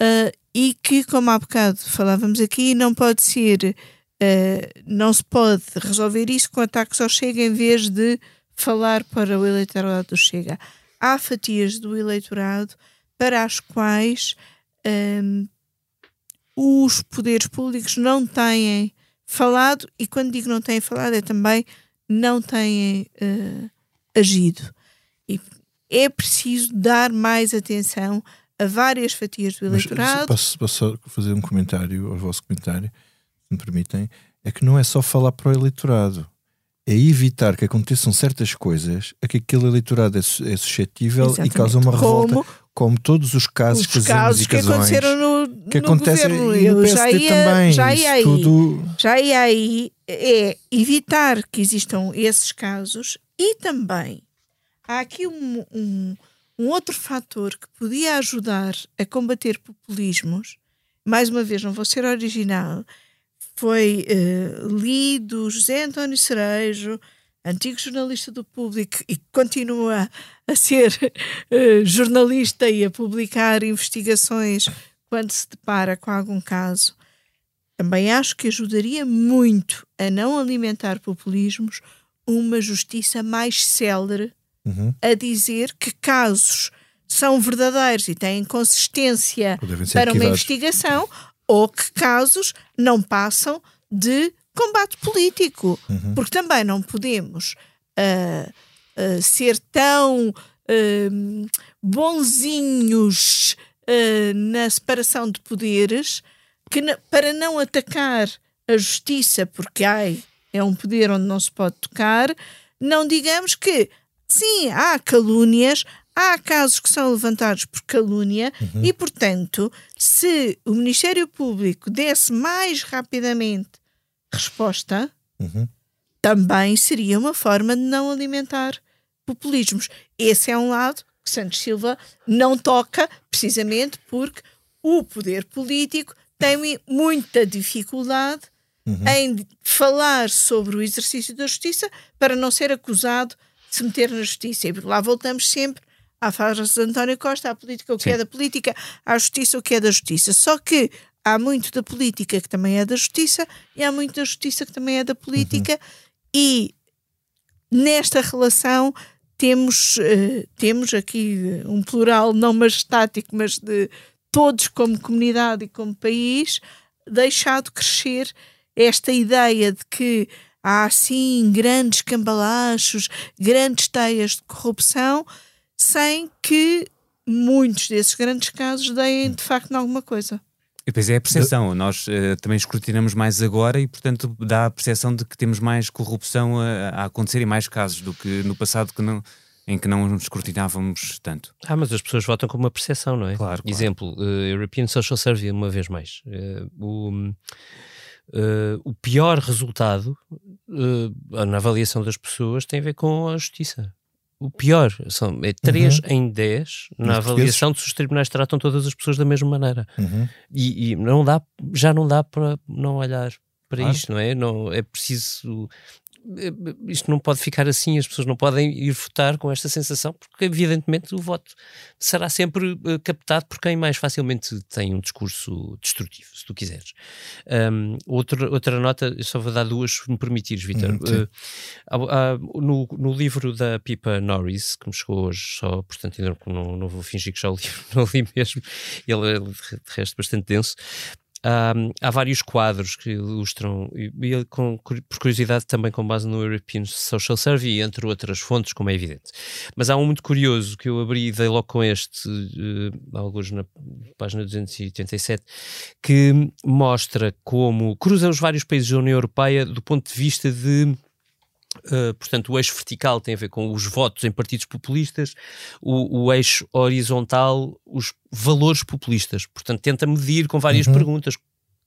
Uh, e que, como há bocado falávamos aqui, não pode ser, uh, não se pode resolver isso com ataques ao Chega em vez de falar para o eleitorado do Chega. Há fatias do eleitorado para as quais um, os poderes públicos não têm falado, e quando digo não têm falado, é também não têm uh, agido. E é preciso dar mais atenção a várias fatias do eleitorado. Posso, posso fazer um comentário ao vosso comentário, se me permitem? É que não é só falar para o eleitorado, é evitar que aconteçam certas coisas a que aquele eleitorado é, é suscetível Exatamente. e causa uma revolta, como, como todos os casos, os casos que aconteceram no, que no governo. e no já ia, também. Já ia aí, tudo... já ia aí é evitar que existam esses casos e também há aqui um, um um outro fator que podia ajudar a combater populismos, mais uma vez, não vou ser original, foi uh, lido José António Cerejo, antigo jornalista do público e continua a ser uh, jornalista e a publicar investigações quando se depara com algum caso. Também acho que ajudaria muito a não alimentar populismos uma justiça mais célere uhum. a dizer que casos são verdadeiros e têm consistência para uma investigação ou que casos não passam de combate político. Uhum. Porque também não podemos uh, uh, ser tão uh, bonzinhos na separação de poderes que para não atacar a justiça, porque ai, é um poder onde não se pode tocar, não digamos que, sim, há calúnias, há casos que são levantados por calúnia uhum. e, portanto, se o Ministério Público desse mais rapidamente resposta, uhum. também seria uma forma de não alimentar populismos. Esse é um lado que Santos Silva não toca, precisamente porque o poder político tem muita dificuldade uhum. em falar sobre o exercício da justiça para não ser acusado de se meter na justiça. E lá voltamos sempre à frase de António Costa, à política o que Sim. é da política, à justiça o que é da justiça. Só que há muito da política que também é da justiça e há muito da justiça que também é da política uhum. e nesta relação temos, uh, temos aqui um plural não majestático, mas de todos como comunidade e como país, deixado crescer esta ideia de que há assim grandes cambalachos, grandes teias de corrupção, sem que muitos desses grandes casos deem de facto alguma coisa. E depois é a percepção. Nós uh, também escrutinamos mais agora e, portanto, dá a percepção de que temos mais corrupção a, a, acontecer e mais casos do que no passado que não, em que não escrutinávamos tanto. Ah, mas as pessoas votam com uma percepção, não é? Claro. claro. Exemplo, uh, European Social Survey, uma vez mais. Uh, o, o pior resultado na avaliação das pessoas tem a ver com a justiça o pior. São, é 3 uhum. em 10 na avaliação de se os tribunais tratam todas as pessoas da mesma maneira. Uhum. E, e, não dá, já não dá para não olhar para claro. isto, não é? Não, é preciso isto não pode ficar assim, as pessoas não podem ir votar com esta sensação, porque evidentemente o voto será sempre uh, captado por quem mais facilmente tem um discurso destrutivo, se tu quiseres. Um, outra, outra nota, eu só vou dar duas, se me permitires, Vitor. Uh, uh, no, no livro da Pipa Norris, que me chegou hoje, só, portanto, ainda não, não vou fingir que já o li, não li mesmo, ele é de resto bastante denso, há vários quadros que ilustram, e, e com, por curiosidade também com base no European Social Survey, entre outras fontes, como é evidente. Mas há um muito curioso que eu abri e dei logo com este, uh, alguns na página 287, que mostra como cruzam os vários países da União Europeia do ponto de vista de Uh, portanto, o eixo vertical tem a ver com os votos em partidos populistas, o, o eixo horizontal, os valores populistas. Portanto, tenta medir com várias uhum. perguntas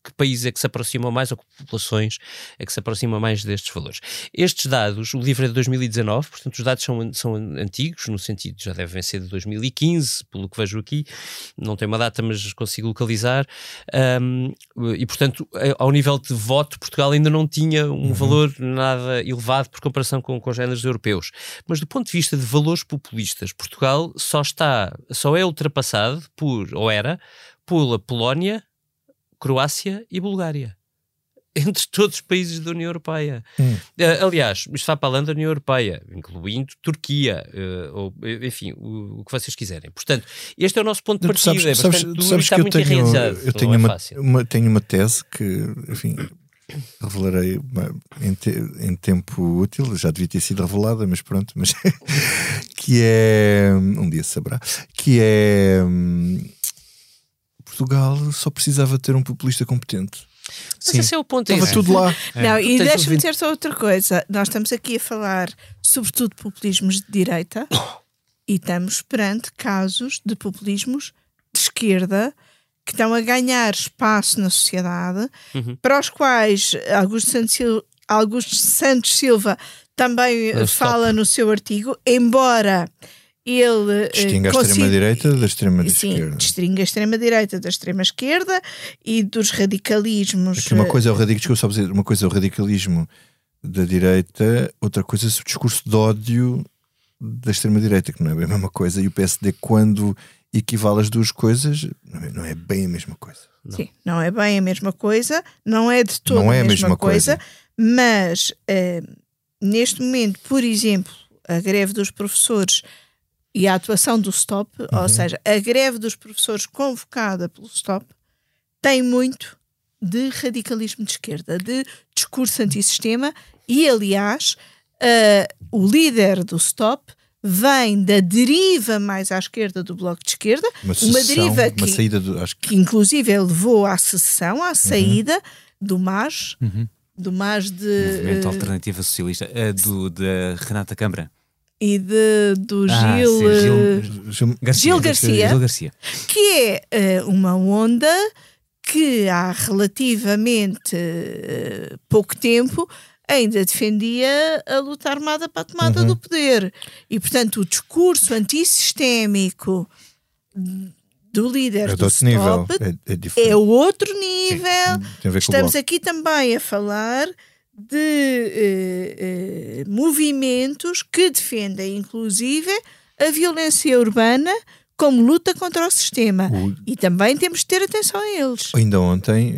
que países é que se aproximam mais ou que populações é que se aproximam mais destes valores. Estes dados, o livro é de 2019, portanto os dados são, são antigos, no sentido já devem ser de 2015, pelo que vejo aqui, não tem uma data, mas consigo localizar, um, e portanto ao nível de voto, Portugal ainda não tinha um uhum. valor nada elevado por comparação com, com os géneros europeus. Mas do ponto de vista de valores populistas, Portugal só está, só é ultrapassado por, ou era, pela Polónia, Croácia e Bulgária. Entre todos os países da União Europeia. Hum. Uh, aliás, isto está para além da União Europeia, incluindo Turquia, uh, ou, enfim, o, o, que vocês quiserem. Portanto, este é o nosso ponto de partida. Sabes, é sabes, duro, sabes está muito tenho. Eu tenho, é uma, uma, tenho uma tese que, enfim, revelarei em, te, em, tempo útil, já devia ter sido revelada, mas pronto, mas que é um dia saberá, que é hum, Portugal só precisava ter um populista competente. Mas Sim. esse é o ponto. Estava é tudo lá. Não, é. e deixa-me dizer só outra coisa. Nós estamos aqui a falar, sobretudo, de populismos de direita e estamos perante casos de populismos de esquerda que estão a ganhar espaço na sociedade, uhum. para os quais Augusto Santos Silva, Augusto Santos Silva também fala no seu artigo, embora ele eh, distingue a extrema-direita da extrema-esquerda. Distingue a extrema-direita da extrema-esquerda e dos radicalismos. Aqui uma coisa é o radicalismo, só dizer, uma coisa é o radicalismo da direita, outra coisa é o discurso de ódio da extrema-direita, que não é bem a mesma coisa, e o PSD, quando equivale as duas coisas, não é bem a mesma coisa. Não. Sim, não é bem a mesma coisa, não é de toda não é a mesma, mesma coisa, coisa, mas uh, neste momento, por exemplo, a greve dos professores e a atuação do STOP, uhum. ou seja, a greve dos professores convocada pelo STOP, tem muito de radicalismo de esquerda, de discurso antissistema e, aliás, uh, o líder do STOP vem da deriva mais à esquerda do Bloco de Esquerda, uma, uma deriva que, uma do, que... que, inclusive levou à secessão, à saída uhum. do MAS, uhum. do mais de. Movimento uh, Alternativa Socialista, uh, do, da Renata Câmara. E de, do Ah, Gil, sim, Gil, Gil- Gil Garcia. Gil Garcia. que é uh, uma onda que há relativamente uh, pouco tempo ainda defendia a luta armada para a tomada Uhum. do poder. E, portanto, o discurso antissistémico do líder É do outro nível. É, é é outro nível. O Estamos aqui também a falar de eh, eh, movimentos que defendem, inclusive, a violência urbana como luta contra o sistema. O- E também temos de ter atenção a eles. Ainda ontem,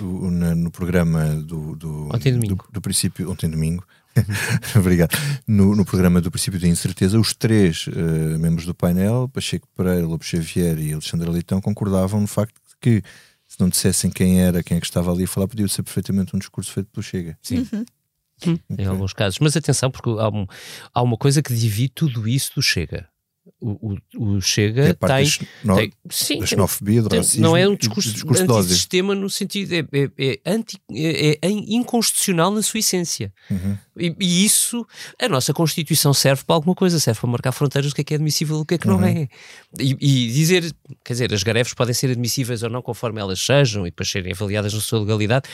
o- na- no programa do, do, Ontem domingo. do, do princípio, ontem domingo, obrigado, no, no programa do princípio da incerteza, os três eh, membros do painel, Pacheco Pereira, Lobo Xavier e Alexandre Leitão, concordavam no facto de que se não dissessem quem era, quem é que estava ali a falar, podia ser perfeitamente um discurso feito pelo Chega. Sim. em alguns casos. Mas atenção, porque há, um- há uma coisa que divide tudo isso do Chega. O, o, o Chega é tem, xeno- tem- sim, da xenofobia, do racismo, não é um discurso, discurso antissistema no sentido é, é, é anti, é, é inconstitucional na sua essência. Uhum. E, e isso, a nossa Constituição serve para alguma coisa, serve para marcar fronteiras do que é que é admissível e o que é que não Uhum. é. E, e dizer, quer dizer, as greves podem ser admissíveis ou não conforme elas sejam e depois serem avaliadas na sua legalidade,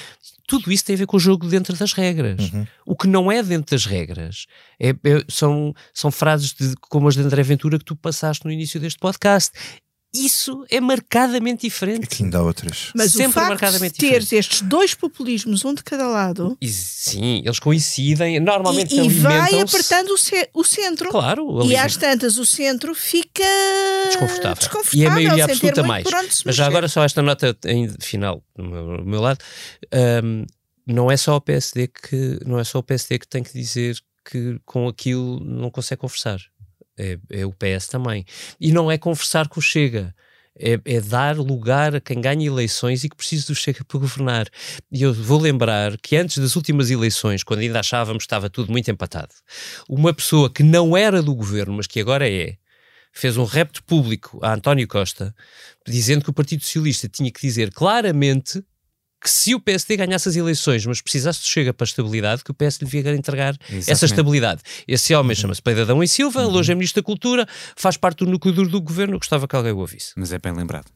tudo isso tem a ver com o jogo dentro das regras. Uhum. O que não é dentro das regras é, é- são, são frases de, como as de André Ventura que tu passaste no início deste podcast. Isso é marcadamente diferente. Aqui ainda há outras. Mas Sempre o facto marcadamente de teres estes dois populismos, um de cada lado, E sim, eles coincidem, normalmente e, e vai apertando o, ce- o centro. Claro, E às tantas o centro fica desconfortável. desconfortável E a maioria absoluta mais. Mas já agora só esta nota final do meu, do meu lado. Ahm, não é só o PSD que não é só o PSD que tem que dizer que com aquilo não consegue conversar. É, é o PS também. E não é conversar com o Chega. É, é dar lugar a quem ganha eleições e que precisa do Chega para governar. E eu vou lembrar que antes das últimas eleições, quando ainda achávamos que estava tudo muito empatado, uma pessoa que não era do governo, mas que agora é, fez um repto público a António Costa, dizendo que o Partido Socialista tinha que dizer claramente que se o PSD ganhasse as eleições, mas precisasse do Chega para a estabilidade, que o PS lhe devia entregar essa Exatamente. estabilidade. Esse homem chama-se Pedro Adão e Silva, hoje é Ministro da Cultura, faz parte do núcleo duro do governo, gostava que alguém o ouvisse. Mas é bem lembrado.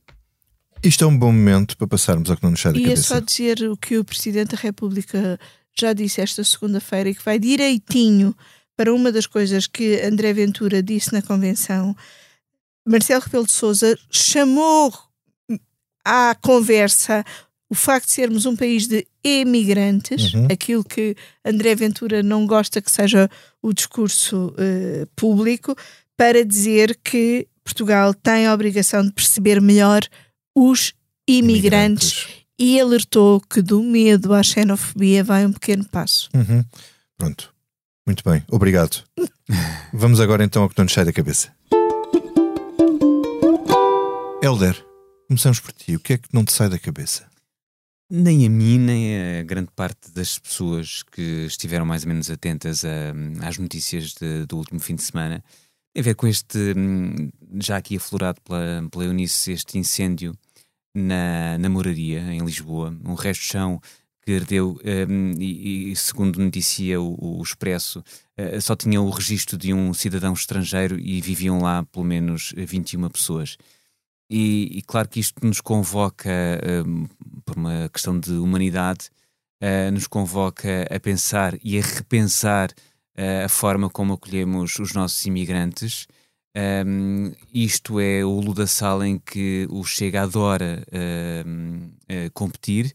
Isto é um bom momento para passarmos ao que não nos sai da cabeça. só dizer o que o Presidente da República já disse esta segunda-feira e que vai direitinho para uma das coisas que André Ventura disse na convenção. Marcelo Rebelo de Sousa chamou à conversa o facto de sermos um país de emigrantes, Uhum. aquilo que André Ventura não gosta que seja o discurso eh, público, para dizer que Portugal tem a obrigação de perceber melhor os imigrantes e alertou que do medo à xenofobia vai um pequeno passo. Uhum. Pronto. Muito bem. Obrigado. Vamos agora então ao que não nos sai da cabeça. Helder, começamos por ti. O que é que não te sai da cabeça? Nem a mim, nem a grande parte das pessoas que estiveram mais ou menos atentas a- às notícias de- do último fim de semana tem a ver com este, hum, já aqui aflorado pela, pela Eunice, este incêndio na, na moraria em Lisboa, um resto de chão que ardeu hum, e, e, segundo noticia o, o Expresso, eh, só tinha o registro de um cidadão estrangeiro e viviam lá pelo menos 21 pessoas. E, e claro que isto nos convoca, hum, por uma questão de humanidade, eh, nos convoca a pensar e a repensar eh, a forma como acolhemos os nossos imigrantes. Um, isto é o ludaçal em que o Chega adora um, eh, competir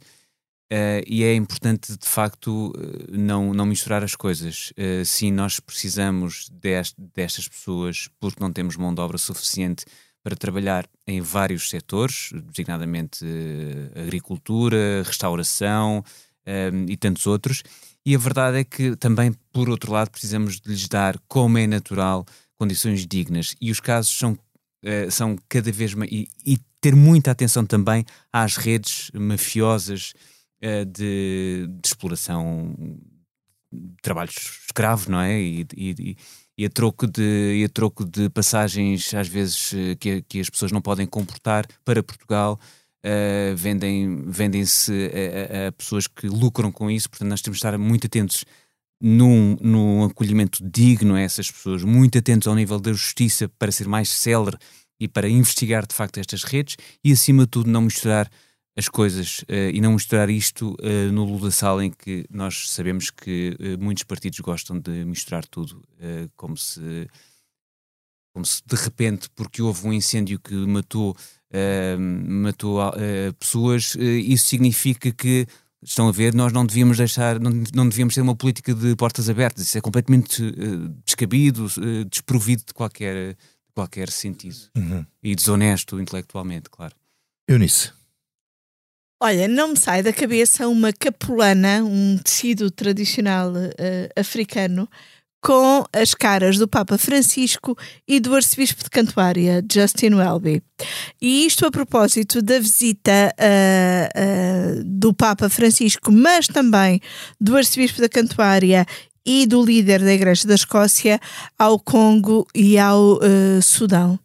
eh, e é importante de facto não, não misturar as coisas. Eh, sim, nós precisamos dest- destas pessoas porque não temos mão de obra suficiente para trabalhar em vários setores, designadamente eh, agricultura, restauração eh, e tantos outros. E a verdade é que também, por outro lado, precisamos de lhes dar, como é natural, condições dignas. E os casos são, eh, são cada vez mais. E, e ter muita atenção também às redes mafiosas eh, de, de exploração de trabalho escravo, não é? E, e- e a troco de, e a troco de passagens, às vezes, eh, que, que as pessoas não podem comportar para Portugal. uh, vendem, vendem-se a, a, pessoas que lucram com isso, portanto nós temos de estar muito atentos num, num acolhimento digno a essas pessoas, muito atentos ao nível da justiça para ser mais célere e para investigar de facto estas redes e acima de tudo não misturar as coisas uh, e não misturar isto uh, no Lula Sala em que nós sabemos que uh, muitos partidos gostam de misturar tudo como se como se de repente porque houve um incêndio que matou matou pessoas isso significa que estão a ver nós não devíamos deixar não, não devíamos ter uma política de portas abertas. Isso é completamente descabido desprovido de qualquer qualquer sentido. Uhum. e desonesto intelectualmente claro. Eunice Olha, não me sai da cabeça uma capulana, um tecido tradicional uh, africano, com as caras do Papa Francisco e do Arcebispo de Cantuária, Justin Welby. E isto a propósito da visita uh, uh, do Papa Francisco, mas também do Arcebispo da Cantuária e do líder da Igreja da Escócia ao Congo e ao Sudão.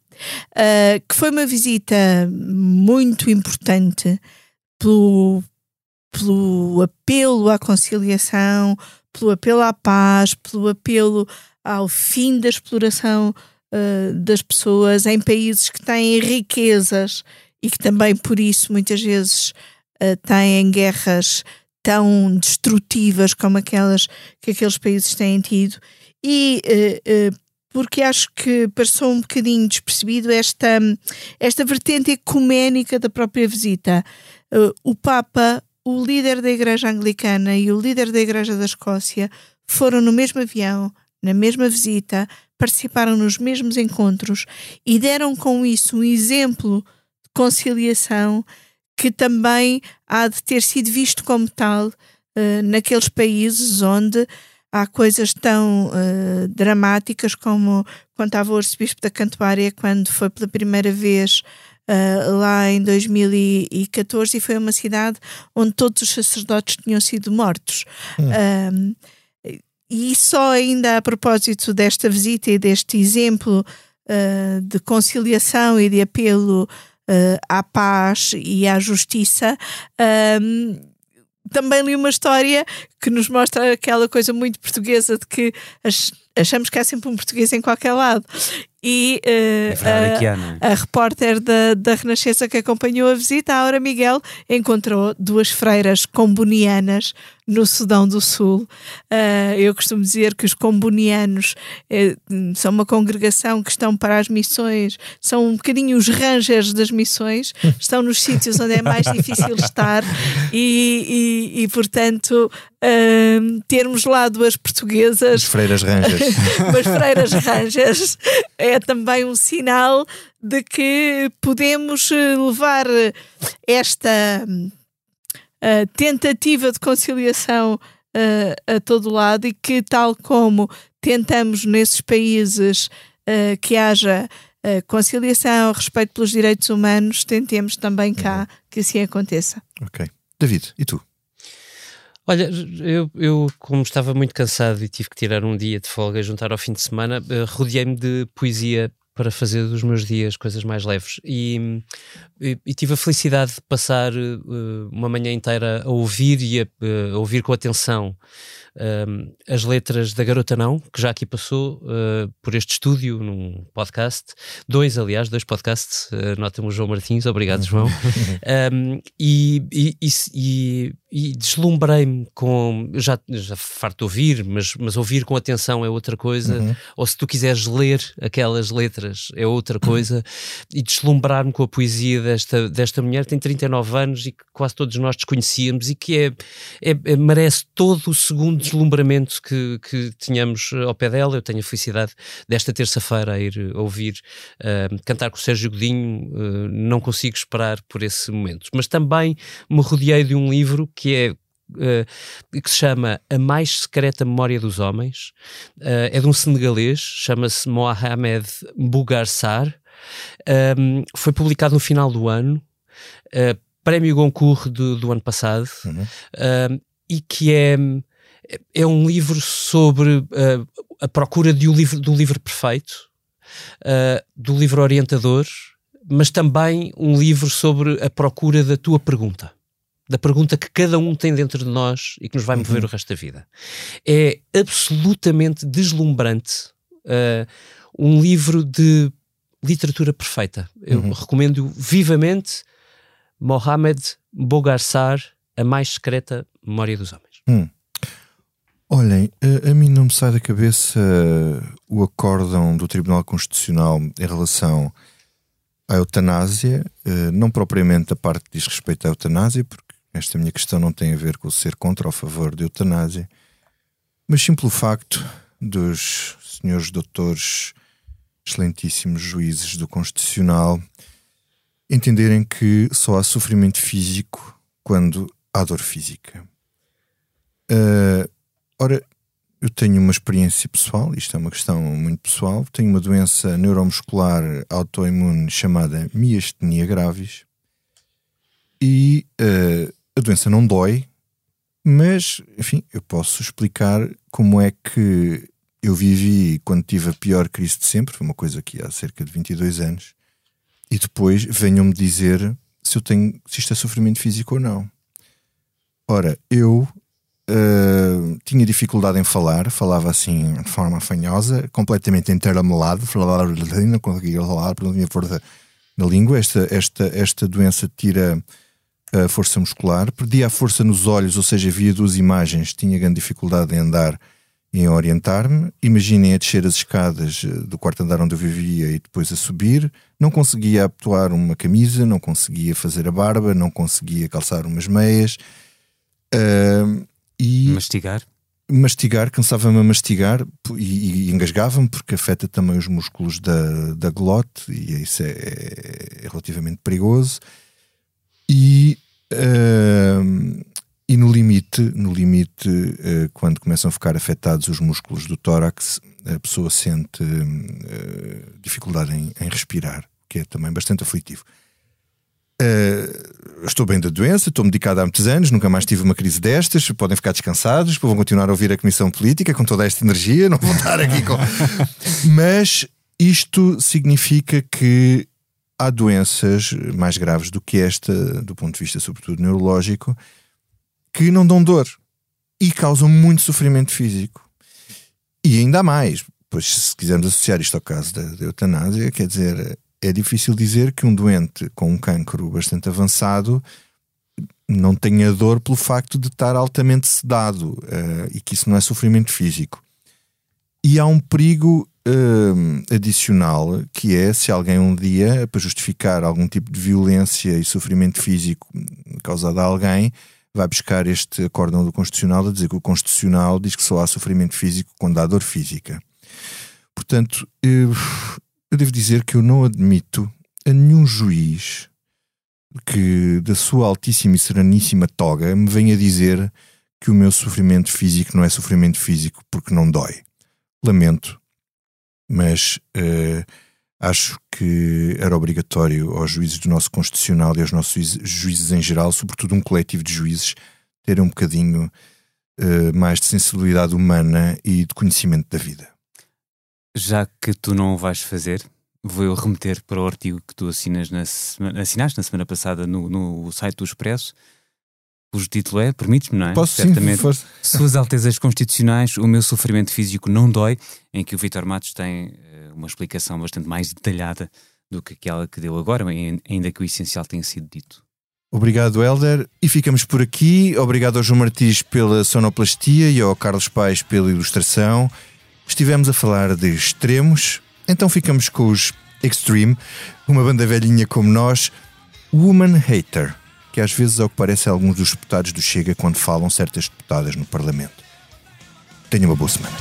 que foi uma visita muito importante pelo, pelo apelo à conciliação, pelo apelo à paz, pelo apelo ao fim da exploração uh, das pessoas em países que têm riquezas e que também por isso muitas vezes uh, têm guerras tão destrutivas como aquelas que aqueles países têm tido. E uh, porque acho que passou um bocadinho despercebido esta, esta vertente ecuménica da própria visita uh, o Papa, o líder da Igreja Anglicana e o líder da Igreja da Escócia foram no mesmo avião, na mesma visita, participaram nos mesmos encontros e deram com isso um exemplo de conciliação que também há de ter sido visto como tal uh, naqueles países onde há coisas tão uh, dramáticas como contava o arcebispo da Cantuária quando foi pela primeira vez uh, lá em 2014 e foi uma cidade onde todos os sacerdotes tinham sido mortos. Hum. e só ainda a propósito desta visita e deste exemplo uh, de conciliação e de apelo uh, à paz e à justiça, também li uma história que nos mostra aquela coisa muito portuguesa de que achamos que há sempre um português em qualquer lado e uh, a, a, repórter da, da Renascença que acompanhou a visita, a Aura Miguel, encontrou duas freiras combonianas no Sudão do Sul. Uh, eu costumo dizer que os combonianos uh, são uma congregação que estão para as missões, são um bocadinho os rangers das missões, estão nos sítios onde é mais difícil estar e, e, e portanto, uh, termos lá duas portuguesas. As freiras rangers. Mas freiras rangers é também um sinal de que podemos eh, levar esta uh, tentativa de conciliação uh, a todo lado e que, tal como tentamos nesses países que haja conciliação, respeito pelos direitos humanos, tentemos também cá uhum. que assim aconteça. Ok. David, e tu? Olha, eu, eu, como estava muito cansado e tive que tirar um dia de folga e juntar ao fim de semana, uh, rodeei-me de poesia para fazer dos meus dias coisas mais leves. E, e, e tive a felicidade de passar uh, uma manhã inteira a ouvir e a, uh, a ouvir com atenção um, as letras da Garota Não, que já aqui passou uh, por este estúdio num podcast, dois, aliás, dois podcasts, uh, nota-me o João Martins, obrigado, João. um, e, e, e, e deslumbrei-me com. Já, já farto de ouvir, mas, mas ouvir com atenção é outra coisa, uhum. ou se tu quiseres ler aquelas letras é outra coisa, e deslumbrar-me com a poesia desta, desta mulher, tem 39 anos e que quase todos nós desconhecíamos e que é, é, é merece todo o segundo deslumbramento que, que tínhamos ao pé dela. Eu tenho a felicidade desta terça-feira a ir ouvir uh, cantar com o Sérgio Godinho, uh, não consigo esperar por esse momento. Mas também me rodeei de um livro que é Uh, que se chama A Mais Secreta Memória dos Homens. Uh, é de um senegalês, chama-se Mohamed Bougarsar. Um, foi publicado no final do ano. Uh, prémio Goncourt do, do ano passado. Uhum. e que é é um livro sobre uh, a procura de um livro, do livro perfeito, uh, do livro orientador, mas também um livro sobre a procura da tua pergunta. Da pergunta que cada um tem dentro de nós e que nos vai mover Uhum. o resto da vida. É absolutamente deslumbrante. uh, um livro de literatura perfeita. Eu Uhum. recomendo vivamente Mohamed Bogarsar, A Mais Secreta Memória dos Homens. Hum. Olhem, a, a mim não me sai da cabeça o acórdão do Tribunal Constitucional em relação à eutanásia, eh, não propriamente a parte que diz respeito à eutanásia, porque esta minha questão não tem a ver com ser contra ou a favor de eutanásia, mas sim pelo facto dos senhores doutores, excelentíssimos juízes do Constitucional, entenderem que só há sofrimento físico quando há dor física. Uh, ora, eu tenho uma experiência pessoal, isto é uma questão muito pessoal. Tenho uma doença neuromuscular autoimune chamada miastenia gravis e uh, a doença não dói, mas enfim, eu posso explicar como é que eu vivi quando tive a pior crise de sempre, foi uma coisa que há cerca de 22 anos, e depois venham-me dizer se eu tenho se isto é sofrimento físico ou não. Ora, eu uh, tinha dificuldade em falar, falava assim de forma afanhosa, completamente enteramelado, falava não conseguia falar, não tinha força na língua. Esta, esta, esta doença tira a força muscular, perdia a força nos olhos, ou seja, via duas imagens, tinha grande dificuldade em andar e em orientar-me. Imaginem a descer as escadas eh, do quarto andar onde eu vivia e depois a subir. Não conseguia abotoar uma camisa, não conseguia fazer a barba, não conseguia calçar umas meias. Uh, e Mastigar? mastigar, cansava-me a mastigar e, e engasgava-me porque afeta também os músculos da, da glote e isso é, é relativamente perigoso. E, uh, e no limite, no limite uh, quando começam a ficar afetados os músculos do tórax, a pessoa sente uh, dificuldade em, em respirar, que é também bastante aflitivo. Uh, estou bem da doença, estou medicado há muitos anos, nunca mais tive uma crise destas. Podem ficar descansados, vão continuar a ouvir a Comissão Política com toda esta energia, não vou estar aqui com. Mas isto significa que há doenças mais graves do que esta, do ponto de vista, sobretudo neurológico, que não dão dor e causam muito sofrimento físico. E ainda mais, pois se quisermos associar isto ao caso da, da eutanásia, quer dizer é difícil dizer que um doente com um cancro bastante avançado não tenha dor pelo facto de estar altamente sedado uh, e que isso não é sofrimento físico. E há um perigo uh, adicional que é se alguém um dia, para justificar algum tipo de violência e sofrimento físico causado a alguém, vai buscar este acórdão do Constitucional a dizer que o Constitucional diz que só há sofrimento físico quando há dor física. Portanto, uh, eu devo dizer que eu não admito a nenhum juiz que, da sua altíssima e sereníssima toga, me venha dizer que o meu sofrimento físico não é sofrimento físico porque não dói. Lamento, mas uh, acho que era obrigatório aos juízes do nosso Constitucional e aos nossos juízes em geral, sobretudo um coletivo de juízes, terem um bocadinho uh, mais de sensibilidade humana e de conhecimento da vida já que tu não o vais fazer, vou eu remeter para o artigo que tu assinas na semana, assinaste na semana passada no, no site do Expresso, cujo título é, permites-me, não é? Posso Certamente, sim. Suas Altezas Constitucionais, o meu sofrimento físico não dói, em que o Vitor Matos tem uh, uma explicação bastante mais detalhada do que aquela que deu agora, ainda que o essencial tenha sido dito. Obrigado, Helder. E ficamos por aqui. Obrigado ao João Martins pela sonoplastia e ao Carlos Paes pela ilustração. Estivemos a falar de extremos, então ficamos com os Extreme, uma banda velhinha como nós, Woman Hater, que às vezes é o que parece a alguns dos deputados do Chega quando falam certas deputadas no Parlamento. Tenha uma boa semana.